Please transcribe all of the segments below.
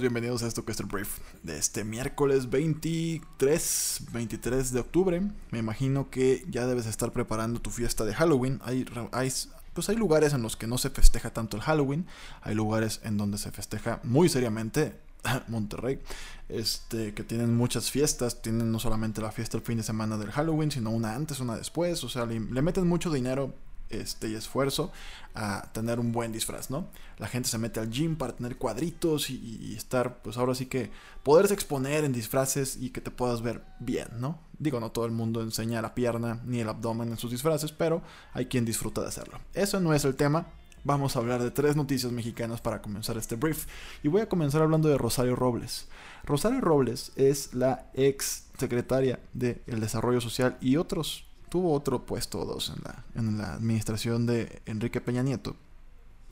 Bienvenidos a esto que es el brief de este miércoles 23, 23 de octubre. Me imagino que ya debes estar preparando tu fiesta de Halloween. Hay, pues hay lugares en los que no se festeja tanto el Halloween. Hay lugares en donde se festeja muy seriamente Monterrey, este, que tienen muchas fiestas, tienen no solamente la fiesta el fin de semana del Halloween, sino una antes, una después, o sea, le meten mucho dinero este, y esfuerzo a tener un buen disfraz, ¿no? La gente se mete al gym para tener cuadritos y, estar, pues ahora sí que poderse exponer en disfraces y que te puedas ver bien, ¿no? Digo, no todo el mundo enseña la pierna ni el abdomen en sus disfraces, pero hay quien disfruta de hacerlo. Eso no es el tema. Vamos a hablar de tres noticias mexicanas para comenzar este brief. Y voy a comenzar hablando de Rosario Robles. Rosario Robles es la ex secretaria del Desarrollo Social y otros tuvo otro puesto dos en la, en la administración de Enrique Peña Nieto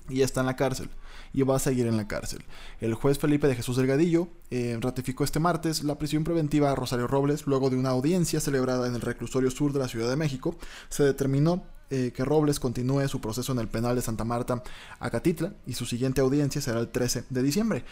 y está en la cárcel y va a seguir en la cárcel. El juez Felipe de Jesús Delgadillo eh, ratificó este martes la prisión preventiva a Rosario Robles luego de una audiencia celebrada en el reclusorio sur de la Ciudad de México. Se determinó eh, que Robles continúe su proceso en el penal de Santa Marta, Acatitla, y su siguiente audiencia será el 13 de diciembre.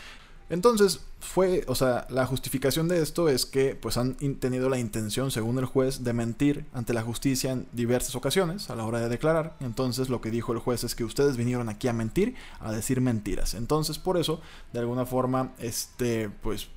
Entonces, fue, o sea, la justificación de esto es que pues han tenido la intención, según el juez, de mentir ante la justicia en diversas ocasiones a la hora de declarar. Entonces, lo que dijo el juez es que ustedes vinieron aquí a mentir, a decir mentiras. Entonces, por eso, de alguna forma, este, pues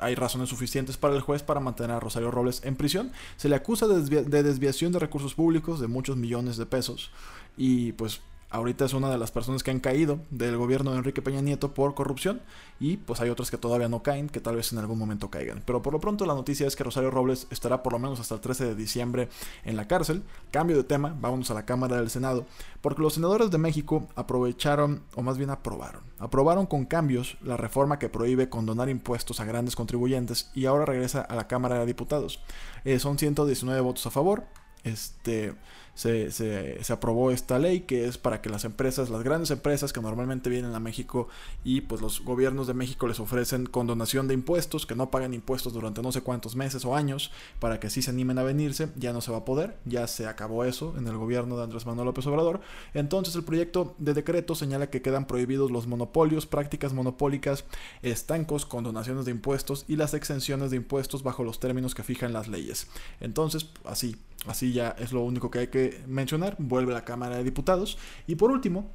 hay razones suficientes para el juez para mantener a Rosario Robles en prisión. Se le acusa de, de desviación de recursos públicos de muchos millones de pesos y pues ahorita es una de las personas que han caído del gobierno de Enrique Peña Nieto por corrupción y pues hay otras que todavía no caen, que tal vez en algún momento caigan. Pero por lo pronto la noticia es que Rosario Robles estará por lo menos hasta el 13 de diciembre en la cárcel. Cambio de tema, vámonos a la Cámara del Senado, porque los senadores de México aprovecharon, o más bien aprobaron, aprobaron con cambios la reforma que prohíbe condonar impuestos a grandes contribuyentes y ahora regresa a la Cámara de Diputados. Eh, son 119 votos a favor, este se, se, aprobó esta ley que es para que las empresas, las grandes empresas que normalmente vienen a México y pues los gobiernos de México les ofrecen condonación de impuestos, que no paguen impuestos durante no sé cuántos meses o años para que así se animen a venirse, ya no se va a poder, ya se acabó eso en el gobierno de Andrés Manuel López Obrador. Entonces el proyecto de decreto señala que quedan prohibidos los monopolios, prácticas monopólicas, estancos, condonaciones de impuestos y las exenciones de impuestos bajo los términos que fijan las leyes. Entonces, así, así ya es lo único que hay que mencionar, vuelve a la Cámara de Diputados. Y por último,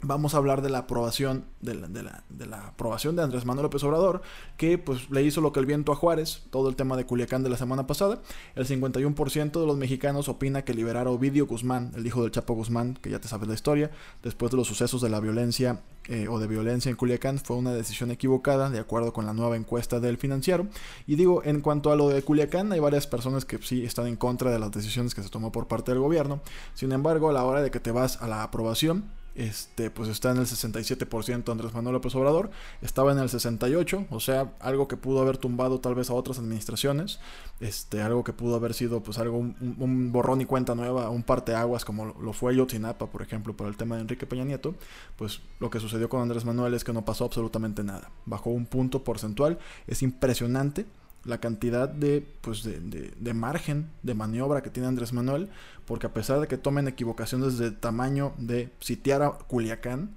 vamos a habor de la aprobación de la, aprobación de Andrés Manuel López Obrador, que pues le hizo lo que el viento a Juárez, todo el tema de Culiacán de la semana pasada. El 51% de los mexicanos opina que liberar a Ovidio Guzmán, el hijo del Chapo Guzmán, que ya te sabes la historia, después de los sucesos de la violencia eh, o de violencia en Culiacán, fue una decisión equivocada, de acuerdo con la nueva encuesta del financiero. Y digo, en cuanto a lo de Culiacán, hay varias personas que sí están en contra de las decisiones que se tomó por parte del gobierno. Sin embargo, a la hora de que te vas a la aprobación, este, pues está en el 67% Andrés Manuel López Obrador, estaba en el 68%, o sea, algo que pudo haber tumbado tal vez a otras administraciones, este, algo que pudo haber sido pues algo, un, borrón y cuenta nueva, un parteaguas como lo fue Yotinapa, por ejemplo, por el tema de Enrique Peña Nieto, pues lo que sucedió con Andrés Manuel es que no pasó absolutamente nada, bajó un punto porcentual, es impresionante la cantidad de, pues de, de, margen de maniobra que tiene Andrés Manuel, porque a pesar de que tomen equivocaciones de tamaño de sitiar a Culiacán,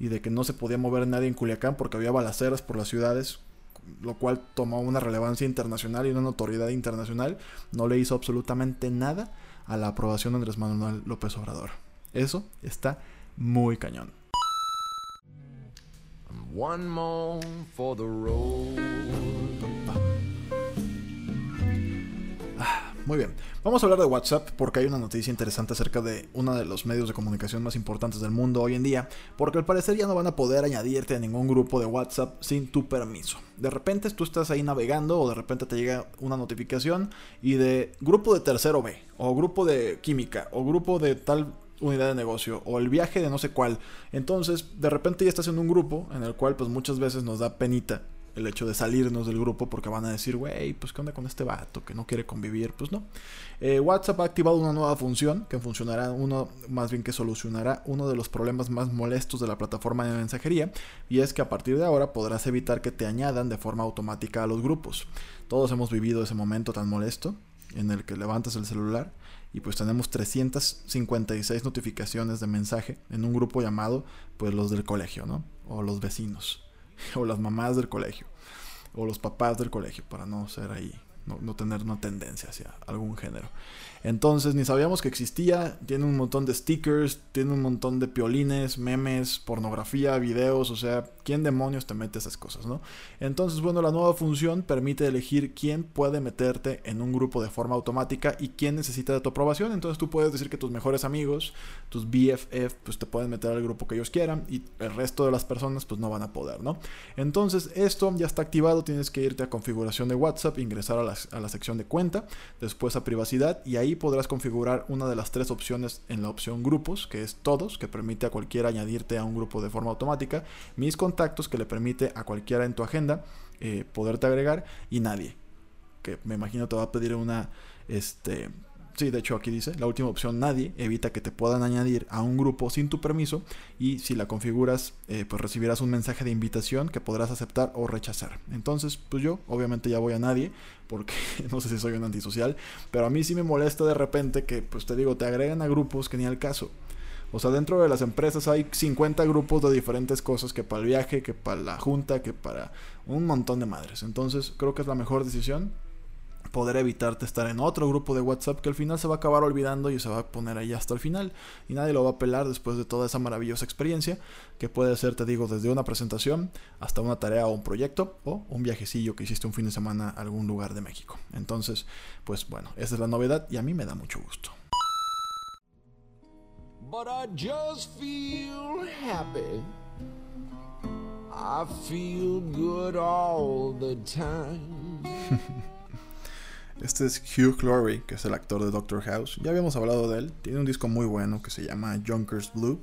y de que no se podía mover nadie en Culiacán porque había balaceras por las ciudades, lo cual tomó una relevancia internacional y una notoriedad internacional, no le hizo absolutamente nada a la aprobación de Andrés Manuel López Obrador. Eso está muy cañón. One more for the Muy bien, vamos a hablar de WhatsApp porque hay una noticia interesante acerca de uno de los medios de comunicación más importantes del mundo hoy en día, porque al parecer ya no van a poder añadirte a ningún grupo de WhatsApp sin tu permiso. De repente tú estás ahí navegando o de repente te llega una notificación y de grupo de tercero B, o grupo de química, o grupo de tal unidad de negocio o el viaje de no sé cuál. Entonces, de repente ya estás en un grupo en el cual pues muchas veces nos da penita el hecho de salirnos del grupo porque van a decir, güey, pues qué onda con este vato que no quiere convivir, pues no. Eh, WhatsApp ha activado una nueva función que funcionará uno, más bien que solucionará uno de los problemas más molestos de la plataforma de mensajería y es que a partir de ahora podrás evitar que te añadan de forma automática a los grupos. Todos hemos vivido ese momento tan molesto en el que levantas el celular y pues tenemos 356 notificaciones de mensaje en un grupo llamado pues los del colegio, ¿no? O los vecinos. o las mamás del colegio, o los papás del colegio, para no ser ahí no, tener una tendencia hacia algún género. Entonces ni sabíamos que existía, tiene un montón de stickers, tiene un montón de piolines, memes, pornografía, videos, o sea, ¿quién demonios te mete esas cosas, no? Entonces, bueno, la nueva función permite elegir quién puede meterte en un grupo de forma automática y quién necesita de tu aprobación. Entonces tú puedes decir que tus mejores amigos, tus BFF, pues te pueden meter al grupo que ellos quieran y el resto de las personas pues no van a poder, ¿no? Entonces esto ya está activado, tienes que irte a configuración de WhatsApp, ingresar a la a la sección de cuenta, después a privacidad y ahí podrás configurar una de las tres opciones en la opción grupos, que es todos, que permite a cualquiera añadirte a un grupo de forma automática, mis contactos, que le permite a cualquiera en tu agenda eh, poderte agregar y nadie, que me imagino te va a pedir una este Sí, de hecho aquí dice, la última opción nadie evita que te puedan añadir a un grupo sin tu permiso y si la configuras eh, pues recibirás un mensaje de invitación que podrás aceptar o rechazar. Entonces pues yo obviamente ya voy a nadie porque no sé si soy un antisocial, pero a mí sí me molesta de repente que pues te digo, te agregan a grupos que ni al caso. O sea, dentro de las empresas hay 50 grupos de diferentes cosas, que para el viaje, que para la junta, que para un montón de madres. Entonces creo que es la mejor decisión poder evitarte estar en otro grupo de WhatsApp que al final se va a acabar olvidando y se va a poner ahí hasta el final y nadie lo va a pelar después de toda esa maravillosa experiencia que puede ser, te digo, desde una presentación hasta una tarea o un proyecto o un viajecillo que hiciste un fin de semana a algún lugar de México. Entonces, pues bueno, esa es la novedad y a mí me da mucho gusto. But I just feel happy. I feel good all the time. Este es Hugh Laurie, que es el actor de Doctor House. Ya habíamos hablado de él. Tiene un disco muy bueno que se llama Junkers Blue.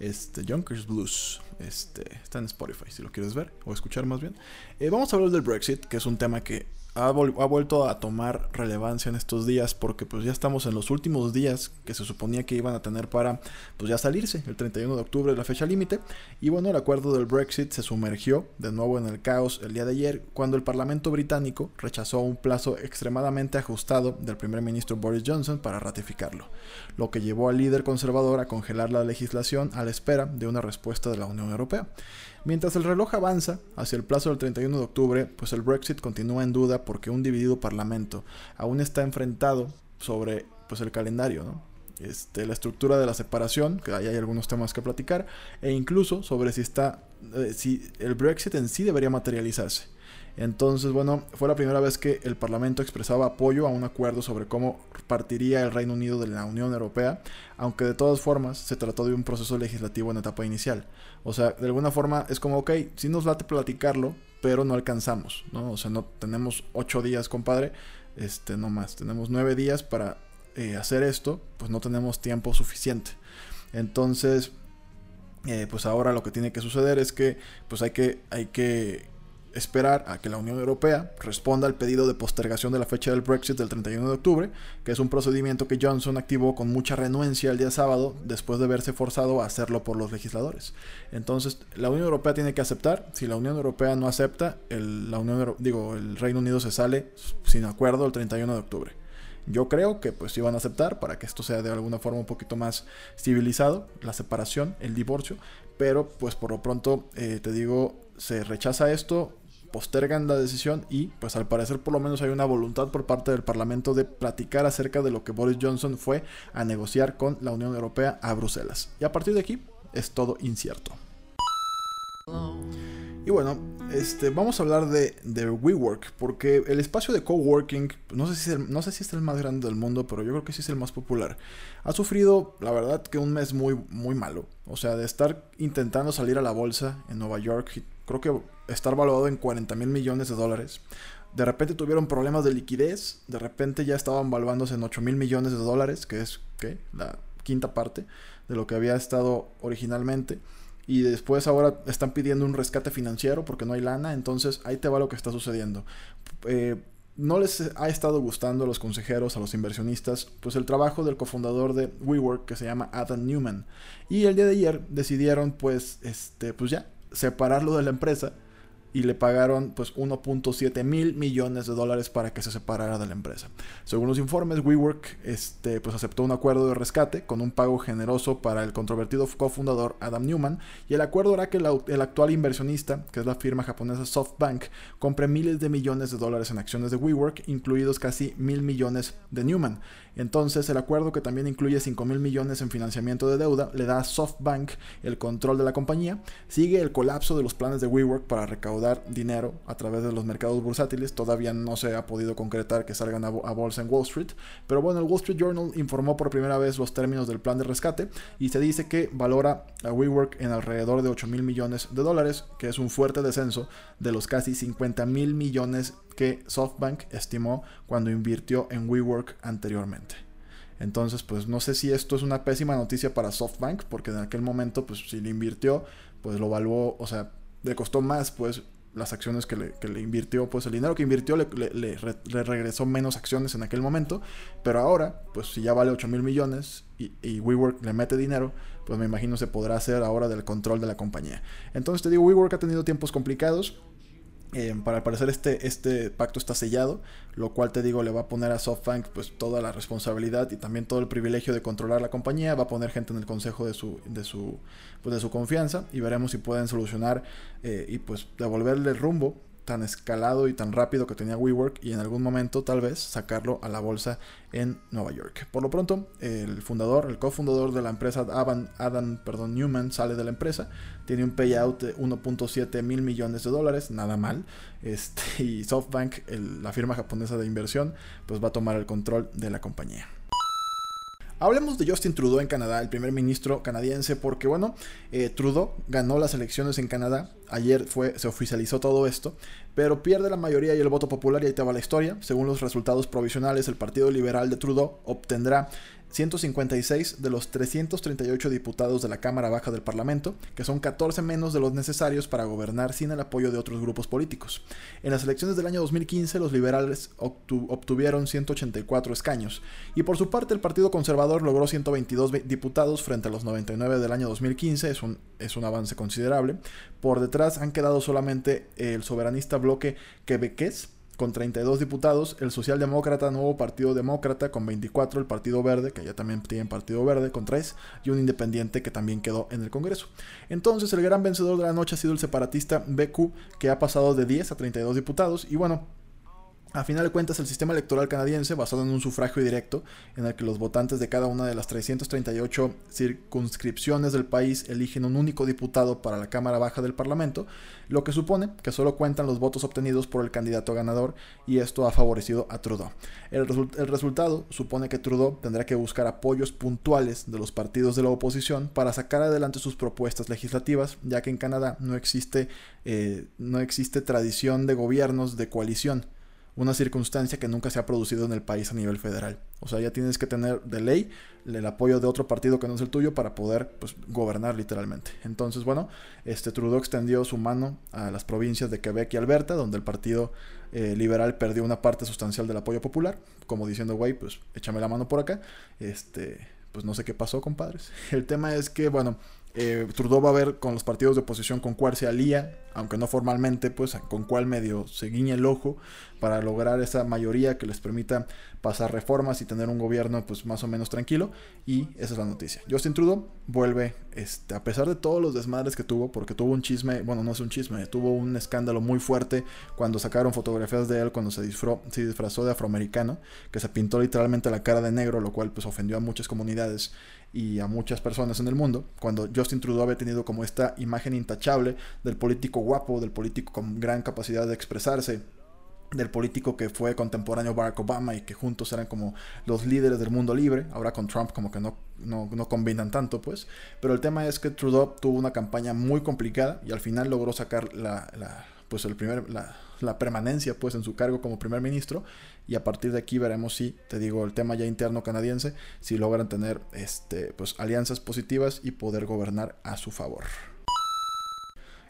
Este, Junkers Blues. Este, está en Spotify si lo quieres ver o escuchar más bien. Eh, vamos a hablar del Brexit, que es un tema que ha, vuelto a tomar relevancia en estos días porque pues ya estamos en los últimos días que se suponía que iban a tener para pues ya salirse, el 31 de octubre es la fecha límite y bueno, el acuerdo del Brexit se sumergió de nuevo en el caos el día de ayer cuando el Parlamento británico rechazó un plazo extremadamente ajustado del primer ministro Boris Johnson para ratificarlo, lo que llevó al líder conservador a congelar la legislación a la espera de una respuesta de la Unión Europea. Mientras el reloj avanza hacia el plazo del 31 de octubre, pues el Brexit continúa en duda porque un dividido parlamento aún está enfrentado sobre pues el calendario, ¿no? Este, la estructura de la separación, que ahí hay algunos temas que platicar, e incluso sobre si está, eh, si el Brexit en sí debería materializarse. Entonces, bueno, fue la primera vez que el Parlamento expresaba apoyo a un acuerdo sobre cómo partiría el Reino Unido de la Unión Europea, aunque de todas formas se trató de un proceso legislativo en etapa inicial. O sea, de alguna forma es como, ok, sí nos late platicarlo, pero no alcanzamos, ¿no? O sea, no tenemos ocho días, compadre, este, no más, tenemos nueve días para eh, hacer esto, pues no tenemos tiempo suficiente. Entonces, eh, pues ahora lo que tiene que suceder es que, pues hay que, hay que esperar a que la Unión Europea responda al pedido de postergación de la fecha del Brexit del 31 de octubre, que es un procedimiento que Johnson activó con mucha renuencia el día sábado después de verse forzado a hacerlo por los legisladores. Entonces, la Unión Europea tiene que aceptar, si la Unión Europea no acepta, el, la Unión, digo, el Reino Unido se sale sin acuerdo el 31 de octubre. Yo creo que pues iban a aceptar para que esto sea de alguna forma un poquito más civilizado, la separación, el divorcio, pero pues por lo pronto eh, te digo, se rechaza esto, postergan la decisión y pues al parecer por lo menos hay una voluntad por parte del Parlamento de platicar acerca de lo que Boris Johnson fue a negociar con la Unión Europea a Bruselas. Y a partir de aquí es todo incierto. Y bueno, este, vamos a hablar de, de WeWork, porque el espacio de coworking, no sé, si es el, no sé si es el más grande del mundo, pero yo creo que sí es el más popular. Ha sufrido, la verdad, que un mes muy, muy malo. O sea, de estar intentando salir a la bolsa en Nueva York, creo que estar valuado en 40 mil millones de dólares. De repente tuvieron problemas de liquidez, de repente ya estaban valuándose en 8 mil millones de dólares, que es la quinta parte de lo que había estado originalmente y después ahora están pidiendo un rescate financiero porque no hay lana, entonces ahí te va lo que está sucediendo. Eh, no les ha estado gustando a los consejeros, a los inversionistas, pues el trabajo del cofundador de WeWork que se llama Adam Newman. Y el día de ayer decidieron pues, este, pues ya, separarlo de la empresa y le pagaron pues 1.7 mil millones de dólares para que se separara de la empresa. Según los informes, WeWork este, pues aceptó un acuerdo de rescate con un pago generoso para el controvertido cofundador Adam Newman y el acuerdo hará que el actual inversionista, que es la firma japonesa SoftBank, compre miles de millones de dólares en acciones de WeWork, incluidos casi mil millones de Newman. Entonces, el acuerdo que también incluye 5 mil millones en financiamiento de deuda le da a SoftBank el control de la compañía. Sigue el colapso de los planes de WeWork para recaudar dinero a través de los mercados bursátiles. Todavía no se ha podido concretar que salgan a, bolsa en Wall Street. Pero bueno, el Wall Street Journal informó por primera vez los términos del plan de rescate y se dice que valora a WeWork en alrededor de 8 mil millones de dólares, que es un fuerte descenso de los casi 50 mil millones que SoftBank estimó cuando invirtió en WeWork anteriormente. Entonces, pues no sé si esto es una pésima noticia para SoftBank, porque en aquel momento, pues si le invirtió, pues lo evaluó, o sea, le costó más, pues las acciones que le, invirtió, pues el dinero que invirtió le, le, regresó menos acciones en aquel momento, pero ahora, pues si ya vale 8 mil millones y, y, WeWork le mete dinero, pues me imagino se podrá hacer ahora del control de la compañía. Entonces te digo, WeWork ha tenido tiempos complicados, eh, para al parecer este, este pacto está sellado, lo cual te digo le va a poner a SoftBank pues toda la responsabilidad y también todo el privilegio de controlar la compañía, va a poner gente en el consejo de su, de su, pues, de su confianza y veremos si pueden solucionar eh, y pues devolverle rumbo tan escalado y tan rápido que tenía WeWork y en algún momento tal vez sacarlo a la bolsa en Nueva York. Por lo pronto, el fundador, el cofundador de la empresa Adam, perdón, Newman sale de la empresa, tiene un payout de 1.7 mil millones de dólares, nada mal. Este, y SoftBank, la firma japonesa de inversión, pues va a tomar el control de la compañía. Hablemos de Justin Trudeau en Canadá, el primer ministro canadiense, porque bueno, eh, Trudeau ganó las elecciones en Canadá. Ayer fue, se oficializó todo esto, pero pierde la mayoría y el voto popular y ahí te va la historia. Según los resultados provisionales, el Partido Liberal de Trudeau obtendrá 156 de los 338 diputados de la Cámara Baja del Parlamento, que son 14 menos de los necesarios para gobernar sin el apoyo de otros grupos políticos. En las elecciones del año 2015 los liberales obtuvieron 184 escaños, y por su parte el Partido Conservador logró 122 diputados frente a los 99 del año 2015, es un, es un avance considerable. Por detrás han quedado solamente el soberanista bloque quebequés, con 32 diputados, el Socialdemócrata Nuevo Partido Demócrata con 24, el Partido Verde, que ya también tiene Partido Verde, con 3, y un independiente que también quedó en el Congreso. Entonces, el gran vencedor de la noche ha sido el separatista BQ, que ha pasado de 10 a 32 diputados, y bueno, a final de cuentas, el sistema electoral canadiense, basado en un sufragio directo, en el que los votantes de cada una de las 338 circunscripciones del país eligen un único diputado para la Cámara Baja del Parlamento, lo que supone que solo cuentan los votos obtenidos por el candidato ganador y esto ha favorecido a Trudeau. El, el resultado supone que Trudeau tendrá que buscar apoyos puntuales de los partidos de la oposición para sacar adelante sus propuestas legislativas, ya que en Canadá no existe, eh, no existe tradición de gobiernos de coalición una circunstancia que nunca se ha producido en el país a nivel federal. O sea, ya tienes que tener de ley el apoyo de otro partido que no es el tuyo para poder pues, gobernar literalmente. Entonces, bueno, este Trudeau extendió su mano a las provincias de Quebec y Alberta, donde el partido eh, liberal perdió una parte sustancial del apoyo popular, como diciendo, güey, pues échame la mano por acá. Este, pues no sé qué pasó, compadres. El tema es que, bueno, eh, Trudeau va a ver con los partidos de oposición con cuál se alía, aunque no formalmente, pues con cuál medio se guiña el ojo para lograr esa mayoría que les permita pasar reformas y tener un gobierno pues más o menos tranquilo y esa es la noticia. Justin Trudeau vuelve, este, a pesar de todos los desmadres que tuvo, porque tuvo un chisme, bueno, no es un chisme, tuvo un escándalo muy fuerte cuando sacaron fotografías de él cuando se, se disfrazó de afroamericano, que se pintó literalmente la cara de negro, lo cual pues ofendió a muchas comunidades y a muchas personas en el mundo, cuando Justin Trudeau había tenido como esta imagen intachable del político guapo, del político con gran capacidad de expresarse, del político que fue contemporáneo Barack Obama y que juntos eran como los líderes del mundo libre, ahora con Trump como que no, no, combinan tanto pues, pero el tema es que Trudeau tuvo una campaña muy complicada y al final logró sacar la, la pues el primer, la, la permanencia pues en su cargo como primer ministro. Y a partir de aquí veremos si, te digo, el tema ya interno canadiense, si logran tener este, pues, alianzas positivas y poder gobernar a su favor.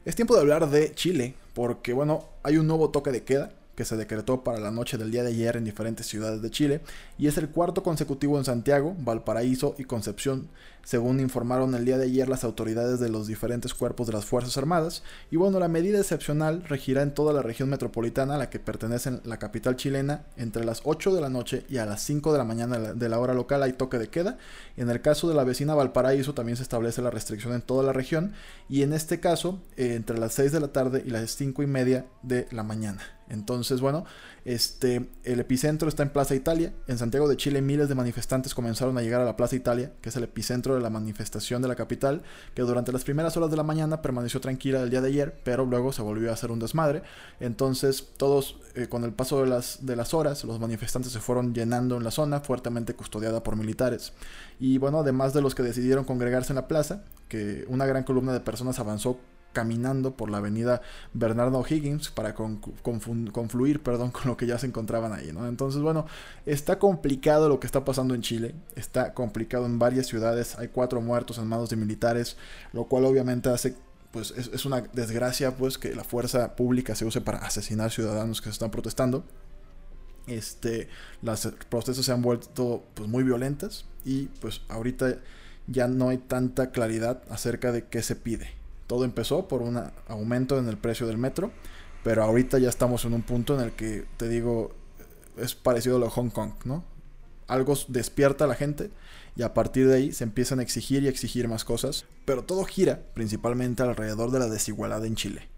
Es tiempo de hablar de Chile, porque bueno, hay un nuevo toque de queda que se decretó para la noche del día de ayer en diferentes ciudades de Chile y es el cuarto consecutivo en Santiago, Valparaíso y Concepción, según informaron el día de ayer las autoridades de los diferentes cuerpos de las Fuerzas Armadas. Y bueno, la medida excepcional regirá en toda la región metropolitana a la que pertenece la capital chilena entre las 8 de la noche y a las 5 de la mañana de la hora local hay toque de queda. En el caso de la vecina Valparaíso también se establece la restricción en toda la región y en este caso eh, entre las 6 de la tarde y las 5 y media de la mañana. Entonces, bueno, este, el epicentro está en Plaza Italia. En Santiago de Chile miles de manifestantes comenzaron a llegar a la Plaza Italia, que es el epicentro de la manifestación de la capital, que durante las primeras horas de la mañana permaneció tranquila el día de ayer, pero luego se volvió a hacer un desmadre. Entonces, todos, eh, con el paso de las, de las horas, los manifestantes se fueron llenando en la zona, fuertemente custodiada por militares. Y bueno, además de los que decidieron congregarse en la plaza, que una gran columna de personas avanzó caminando por la avenida Bernardo Higgins para confluir perdón, con lo que ya se encontraban ahí. ¿no? Entonces, bueno, está complicado lo que está pasando en Chile, está complicado en varias ciudades, hay cuatro muertos en manos de militares, lo cual obviamente hace pues es, una desgracia pues que la fuerza pública se use para asesinar ciudadanos que se están protestando. Este, las protestas se han vuelto pues muy violentas y pues ahorita ya no hay tanta claridad acerca de qué se pide. Todo empezó por un aumento en el precio del metro, pero ahorita ya estamos en un punto en el que, te digo, es parecido a lo de Hong Kong, ¿no? Algo despierta a la gente y a partir de ahí se empiezan a exigir y exigir más cosas, pero todo gira principalmente alrededor de la desigualdad en Chile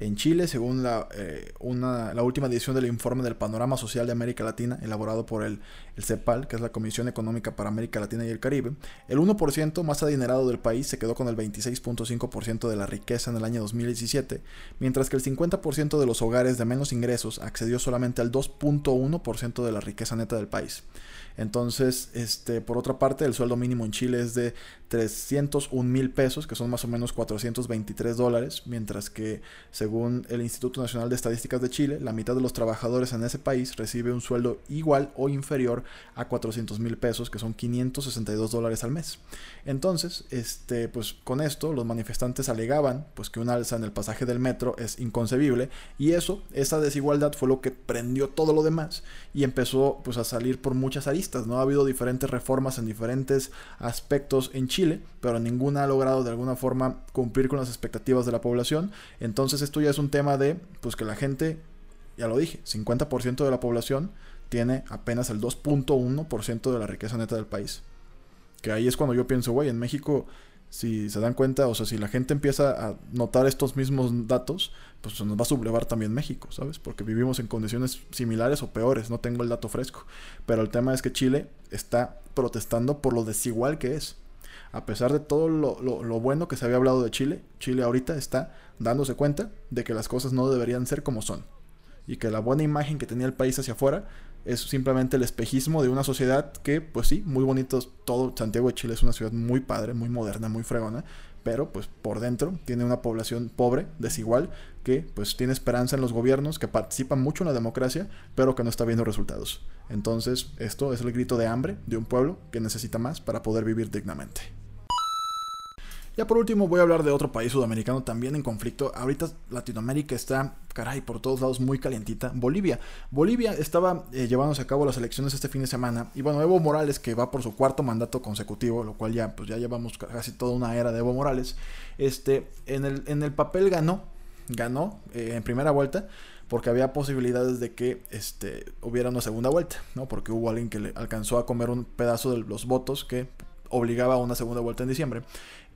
en Chile, según la, eh, la última edición del informe del Panorama Social de América Latina, elaborado por el, el, CEPAL, que es la Comisión Económica para América Latina y el Caribe, el 1% más adinerado del país se quedó con el 26.5% de la riqueza en el año 2017, mientras que el 50% de los hogares de menos ingresos accedió solamente al 2.1% de la riqueza neta del país. Entonces, este, por otra parte, el sueldo mínimo en Chile es de 301 mil pesos, que son más o menos 423 dólares, mientras que, según el Instituto Nacional de Estadísticas de Chile, la mitad de los trabajadores en ese país recibe un sueldo igual o inferior a 400 mil pesos, que son 562 dólares al mes. Entonces, este, pues con esto, los manifestantes alegaban pues, que un alza en el pasaje del metro es inconcebible, y eso, esa desigualdad fue lo que prendió todo lo demás y empezó pues, a salir por muchas aristas ¿no? Ha habido diferentes reformas en diferentes aspectos en Chile, pero ninguna ha logrado de alguna forma cumplir con las expectativas de la población. Entonces esto ya es un tema de, pues que la gente, ya lo dije, 50% de la población tiene apenas el 2.1% de la riqueza neta del país. Que ahí es cuando yo pienso, güey, en México si se dan cuenta, o sea, si la gente empieza a notar estos mismos datos, pues nos va a sublevar también México, ¿sabes? Porque vivimos en condiciones similares o peores, no tengo el dato fresco. Pero el tema es que Chile está protestando por lo desigual que es. A pesar de todo lo, lo bueno que se había hablado de Chile, Chile ahorita está dándose cuenta de que las cosas no deberían ser como son. Y que la buena imagen que tenía el país hacia afuera es simplemente el espejismo de una sociedad que, pues sí, muy bonito todo. Santiago de Chile es una ciudad muy padre, muy moderna, muy fregona, pero pues por dentro tiene una población pobre, desigual, que pues tiene esperanza en los gobiernos, que participan mucho en la democracia, pero que no está viendo resultados. Entonces, esto es el grito de hambre de un pueblo que necesita más para poder vivir dignamente. Ya por último voy a hablar de otro país sudamericano también en conflicto. Ahorita Latinoamérica está, caray, por todos lados muy calientita. Bolivia. Bolivia estaba eh, llevándose a cabo las elecciones este fin de semana. Y bueno, Evo Morales, que va por su cuarto mandato consecutivo, lo cual ya, pues ya llevamos casi toda una era de Evo Morales. Este, en el, en el papel ganó, ganó eh, en primera vuelta porque había posibilidades de que este, hubiera una segunda vuelta, ¿no? Porque hubo alguien que le alcanzó a comer un pedazo de los votos que obligaba a una segunda vuelta en diciembre.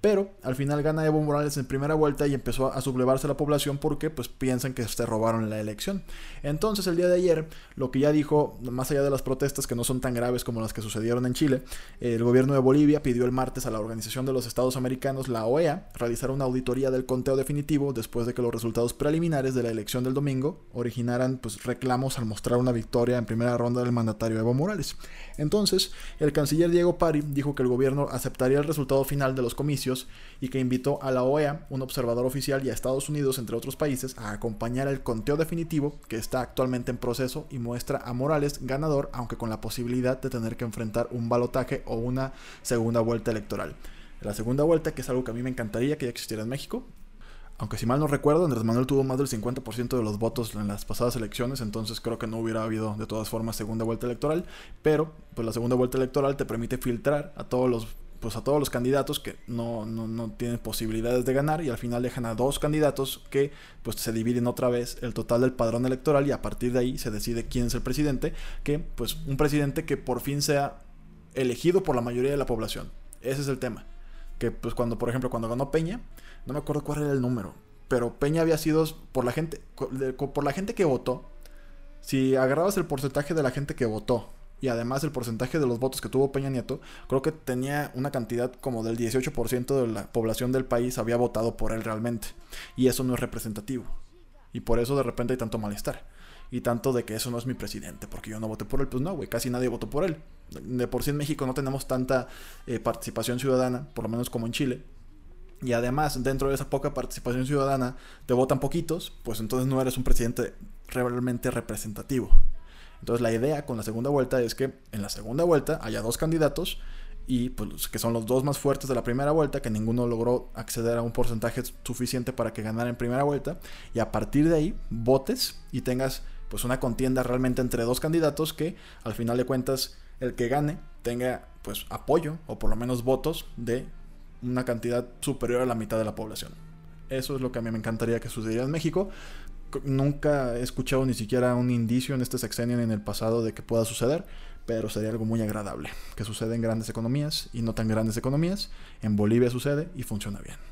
Pero al final gana Evo Morales en primera vuelta y empezó a sublevarse la población porque pues piensan que se robaron la elección. Entonces el día de ayer, lo que ya dijo, más allá de las protestas que no son tan graves como las que sucedieron en Chile, el gobierno de Bolivia pidió el martes a la Organización de los Estados Americanos, la OEA, realizar una auditoría del conteo definitivo después de que los resultados preliminares de la elección del domingo originaran pues reclamos al mostrar una victoria en primera ronda del mandatario Evo Morales. Entonces, el canciller Diego Pari dijo que el gobierno aceptaría el resultado final de los comicios y que invitó a la OEA, un observador oficial, y a Estados Unidos, entre otros países, a acompañar el conteo definitivo que está actualmente en proceso y muestra a Morales ganador, aunque con la posibilidad de tener que enfrentar un balotaje o una segunda vuelta electoral. La segunda vuelta, que es algo que a mí me encantaría que ya existiera en México, aunque si mal no recuerdo, Andrés Manuel tuvo más del 50% de los votos en las pasadas elecciones, entonces creo que no hubiera habido de todas formas segunda vuelta electoral, pero pues la segunda vuelta electoral te permite filtrar a todos los pues a todos los candidatos que no, tienen posibilidades de ganar y al final dejan a dos candidatos que pues se dividen otra vez el total del padrón electoral y a partir de ahí se decide quién es el presidente, que pues un presidente que por fin sea elegido por la mayoría de la población. Ese es el tema. Que pues cuando, por ejemplo, cuando ganó Peña, no me acuerdo cuál era el número, pero Peña había sido por la gente, por la gente que votó. Si agarrabas el porcentaje de la gente que votó y además el porcentaje de los votos que tuvo Peña Nieto, creo que tenía una cantidad como del 18% de la población del país había votado por él realmente. Y eso no es representativo. Y por eso de repente hay tanto malestar. Y tanto de que eso no es mi presidente, porque yo no voté por él. Pues no, güey, casi nadie votó por él. De por sí en México no tenemos tanta eh, participación ciudadana, por lo menos como en Chile. Y además, dentro de esa poca participación ciudadana, te votan poquitos, pues entonces no eres un presidente realmente representativo. Entonces la idea con la segunda vuelta es que en la segunda vuelta haya dos candidatos y pues que son los dos más fuertes de la primera vuelta, que ninguno logró acceder a un porcentaje suficiente para que ganara en primera vuelta y a partir de ahí votes y tengas pues una contienda realmente entre dos candidatos que al final de cuentas el que gane tenga pues apoyo o por lo menos votos de una cantidad superior a la mitad de la población. Eso es lo que a mí me encantaría que sucediera en México nunca he escuchado ni siquiera un indicio en este sexenio ni en el pasado de que pueda suceder, pero sería algo muy agradable, que sucede en grandes economías y no tan grandes economías. En Bolivia sucede y funciona bien.